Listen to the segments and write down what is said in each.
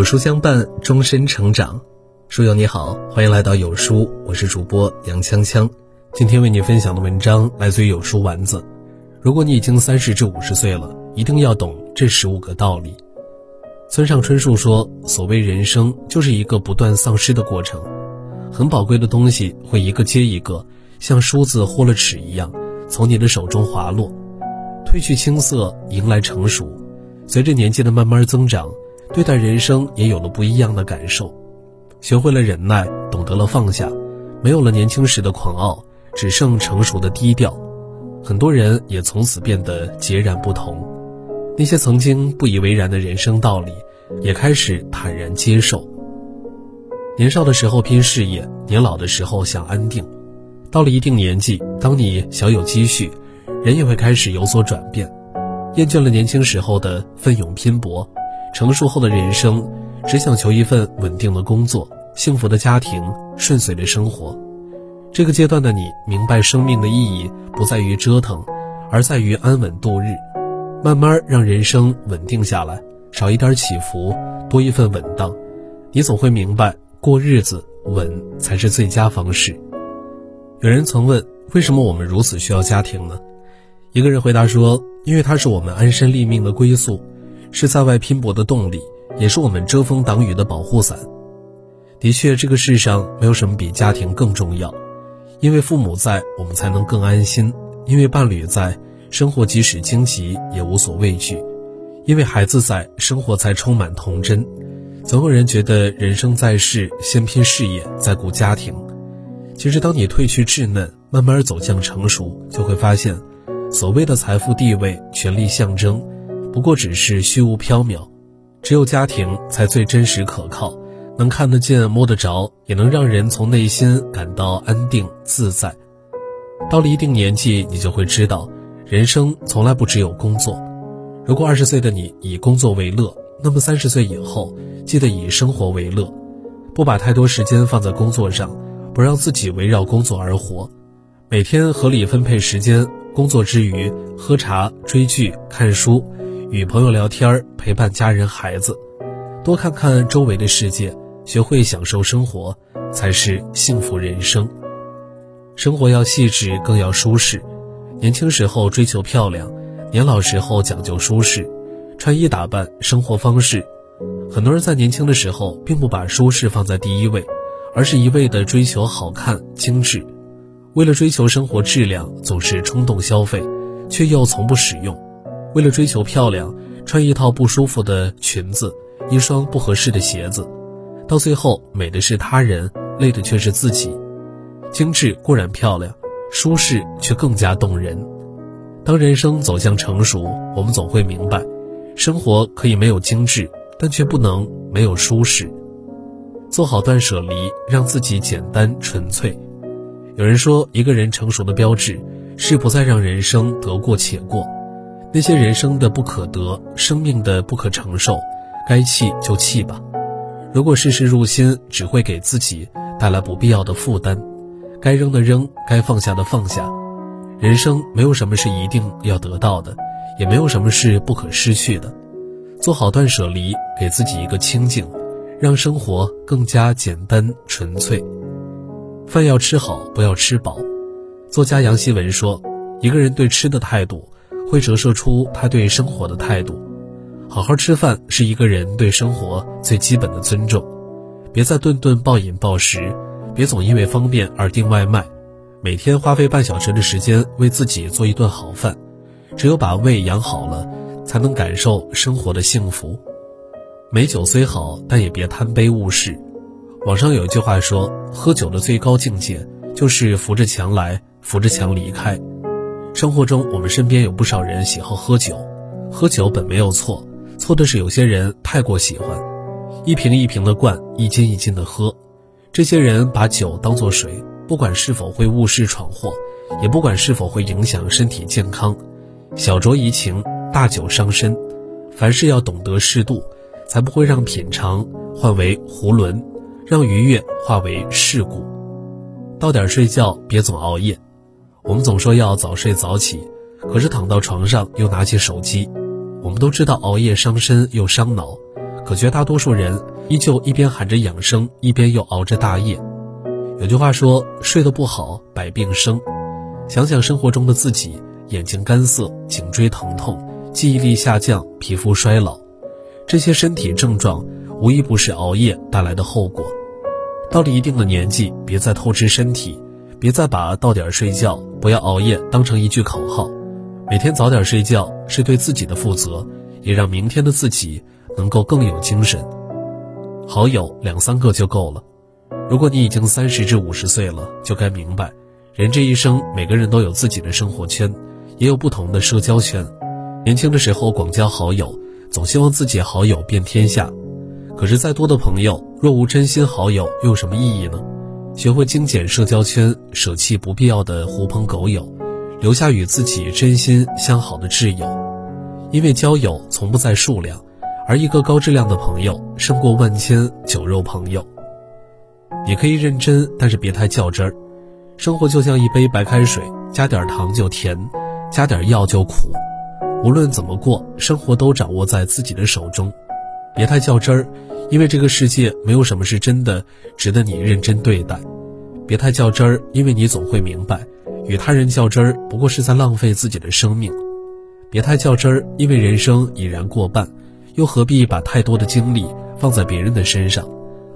有书相伴，终身成长。书友你好，欢迎来到有书，我是主播杨锵锵。今天为你分享的文章来自于有书丸子。如果你已经三十至五十岁了，一定要懂这十五个道理。村上春树说：“所谓人生，就是一个不断丧失的过程。很宝贵的东西会一个接一个，像梳子豁了齿一样，从你的手中滑落。褪去青涩，迎来成熟。随着年纪的慢慢增长。”对待人生也有了不一样的感受，学会了忍耐，懂得了放下，没有了年轻时的狂傲，只剩成熟的低调。很多人也从此变得截然不同。那些曾经不以为然的人生道理，也开始坦然接受。年少的时候拼事业，年老的时候想安定。到了一定年纪，当你小有积蓄，人也会开始有所转变，厌倦了年轻时候的奋勇拼搏。成熟后的人生，只想求一份稳定的工作、幸福的家庭、顺遂的生活。这个阶段的你，明白生命的意义不在于折腾，而在于安稳度日。慢慢让人生稳定下来，少一点起伏，多一份稳当，你总会明白，过日子稳才是最佳方式。有人曾问，为什么我们如此需要家庭呢？一个人回答说，因为它是我们安身立命的归宿。是在外拼搏的动力，也是我们遮风挡雨的保护伞。的确，这个世上没有什么比家庭更重要，因为父母在，我们才能更安心；因为伴侣在，生活即使荆棘也无所畏惧；因为孩子在，生活才充满童真。总有人觉得人生在世，先拼事业，再顾家庭。其实，当你褪去稚嫩，慢慢走向成熟，就会发现，所谓的财富、地位、权力象征。不过只是虚无缥缈，只有家庭才最真实可靠，能看得见摸得着，也能让人从内心感到安定自在。到了一定年纪，你就会知道，人生从来不只有工作。如果二十岁的你以工作为乐，那么三十岁以后，记得以生活为乐，不把太多时间放在工作上，不让自己围绕工作而活，每天合理分配时间，工作之余喝茶、追剧、看书。与朋友聊天，陪伴家人孩子，多看看周围的世界，学会享受生活，才是幸福人生。生活要细致，更要舒适。年轻时候追求漂亮，年老时候讲究舒适。穿衣打扮，生活方式，很多人在年轻的时候并不把舒适放在第一位，而是一味的追求好看、精致。为了追求生活质量，总是冲动消费，却又从不使用。为了追求漂亮，穿一套不舒服的裙子，一双不合适的鞋子，到最后美的是他人，累的却是自己。精致固然漂亮，舒适却更加动人。当人生走向成熟，我们总会明白，生活可以没有精致，但却不能没有舒适。做好断舍离，让自己简单纯粹。有人说，一个人成熟的标志，是不再让人生得过且过。那些人生的不可得，生命的不可承受，该弃就弃吧。如果事事入心，只会给自己带来不必要的负担。该扔的扔，该放下的放下。人生没有什么是一定要得到的，也没有什么是不可失去的。做好断舍离，给自己一个清静，让生活更加简单纯粹。饭要吃好，不要吃饱。作家杨希文说：“一个人对吃的态度。”会折射出他对生活的态度。好好吃饭是一个人对生活最基本的尊重。别再顿顿暴饮暴食，别总因为方便而订外卖。每天花费半小时的时间为自己做一顿好饭。只有把胃养好了，才能感受生活的幸福。美酒虽好，但也别贪杯误事。网上有一句话说：“喝酒的最高境界，就是扶着墙来，扶着墙离开。”生活中，我们身边有不少人喜好喝酒，喝酒本没有错，错的是有些人太过喜欢，一瓶一瓶的灌，一斤一斤的喝。这些人把酒当作水，不管是否会误事闯祸，也不管是否会影响身体健康。小酌怡情，大酒伤身。凡事要懂得适度，才不会让品尝换为囫囵，让愉悦化为世故。到点睡觉，别总熬夜。我们总说要早睡早起，可是躺到床上又拿起手机。我们都知道熬夜伤身又伤脑，可绝大多数人依旧一边喊着养生，一边又熬着大夜。有句话说：“睡得不好，百病生。”想想生活中的自己，眼睛干涩、颈椎疼痛、记忆力下降、皮肤衰老，这些身体症状无一不是熬夜带来的后果。到了一定的年纪，别再透支身体，别再把到点睡觉、不要熬夜当成一句口号。每天早点睡觉是对自己的负责，也让明天的自己能够更有精神。好友两三个就够了。如果你已经三十至五十岁了，就该明白，人这一生每个人都有自己的生活圈，也有不同的社交圈。年轻的时候广交好友，总希望自己好友遍天下。可是再多的朋友，若无真心好友，又有什么意义呢？学会精简社交圈，舍弃不必要的狐朋狗友，留下与自己真心相好的挚友。因为交友从不在数量，而一个高质量的朋友胜过万千酒肉朋友。你可以认真，但是别太较真儿。生活就像一杯白开水，加点糖就甜，加点药就苦。无论怎么过，生活都掌握在自己的手中。别太较真儿，因为这个世界没有什么是真的值得你认真对待。别太较真儿，因为你总会明白，与他人较真儿不过是在浪费自己的生命。别太较真儿，因为人生已然过半，又何必把太多的精力放在别人的身上？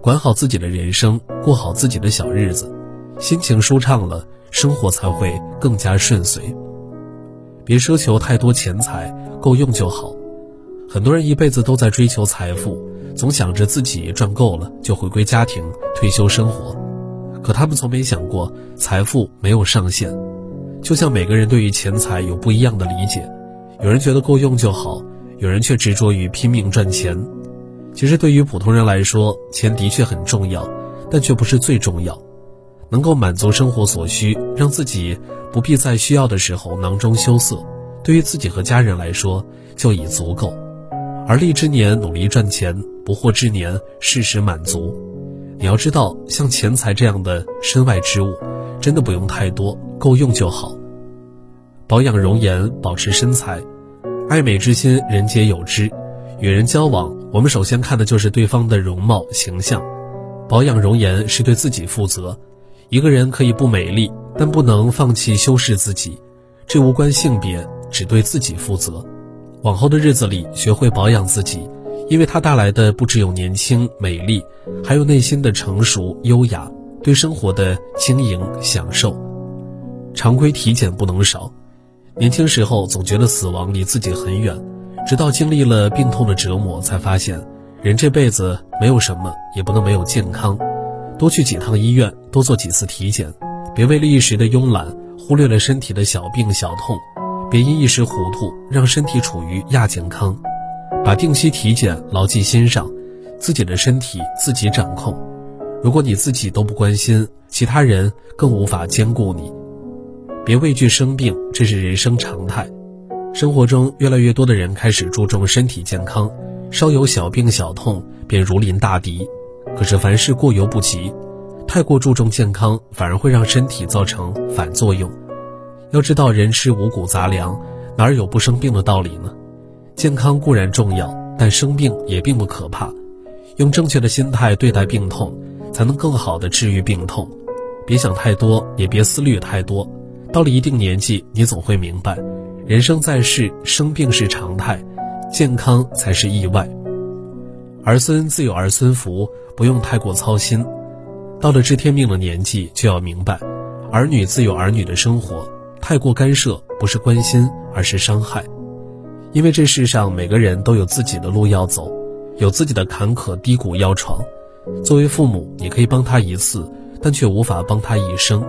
管好自己的人生，过好自己的小日子，心情舒畅了，生活才会更加顺遂。别奢求太多钱财，够用就好。很多人一辈子都在追求财富，总想着自己赚够了就回归家庭、退休生活，可他们从没想过财富没有上限。就像每个人对于钱财有不一样的理解，有人觉得够用就好，有人却执着于拼命赚钱。其实对于普通人来说，钱的确很重要，但却不是最重要。能够满足生活所需，让自己不必在需要的时候囊中羞涩，对于自己和家人来说就已足够。而立之年努力赚钱，不惑之年适时满足。你要知道，像钱财这样的身外之物，真的不用太多，够用就好。保养容颜，保持身材，爱美之心人皆有之。与人交往，我们首先看的就是对方的容貌形象。保养容颜是对自己负责。一个人可以不美丽，但不能放弃修饰自己。这无关性别，只对自己负责。往后的日子里，学会保养自己，因为它带来的不只有年轻美丽，还有内心的成熟优雅，对生活的轻盈享受。常规体检不能少。年轻时候总觉得死亡离自己很远，直到经历了病痛的折磨，才发现人这辈子没有什么也不能没有健康。多去几趟医院，多做几次体检，别为了一时的慵懒，忽略了身体的小病小痛。别因一时糊涂，让身体处于亚健康。把定期体检牢记心上，自己的身体自己掌控。如果你自己都不关心，其他人更无法兼顾你。别畏惧生病，这是人生常态。生活中越来越多的人开始注重身体健康，稍有小病小痛便如临大敌。可是凡事过犹不及，太过注重健康，反而会让身体造成反作用。要知道，人吃五谷杂粮，哪儿有不生病的道理呢？健康固然重要，但生病也并不可怕。用正确的心态对待病痛，才能更好的治愈病痛。别想太多，也别思虑太多。到了一定年纪，你总会明白，人生在世，生病是常态，健康才是意外。儿孙自有儿孙福，不用太过操心。到了知天命的年纪，就要明白，儿女自有儿女的生活。太过干涉不是关心，而是伤害。因为这世上每个人都有自己的路要走，有自己的坎坷低谷要闯。作为父母，你可以帮他一次，但却无法帮他一生。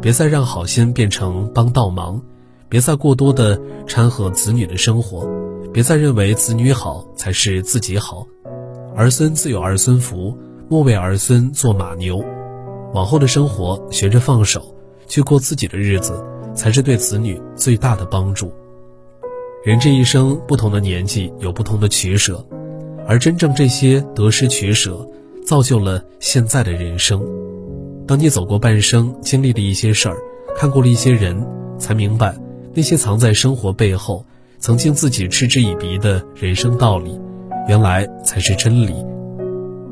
别再让好心变成帮倒忙，别再过多的掺和子女的生活，别再认为子女好才是自己好。儿孙自有儿孙福，莫为儿孙做马牛。往后的生活，学着放手，去过自己的日子。才是对子女最大的帮助。人这一生，不同的年纪有不同的取舍，而真正这些得失取舍，造就了现在的人生。当你走过半生，经历了一些事儿，看过了一些人，才明白那些藏在生活背后，曾经自己嗤之以鼻的人生道理，原来才是真理。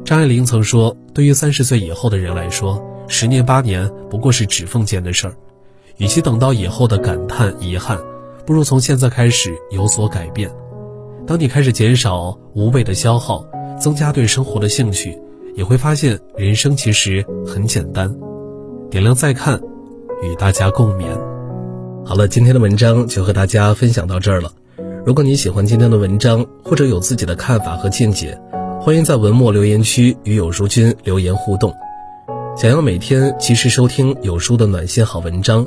张爱玲曾说：“对于三十岁以后的人来说，十年八年不过是指缝间的事儿。与其等到以后的感叹遗憾，不如从现在开始有所改变。当你开始减少无谓的消耗，增加对生活的兴趣，也会发现人生其实很简单。”点亮再看，与大家共勉。好了，今天的文章就和大家分享到这儿了。如果你喜欢今天的文章，或者有自己的看法和见解，欢迎在文末留言区与有书君留言互动。想要每天及时收听有书的暖心好文章，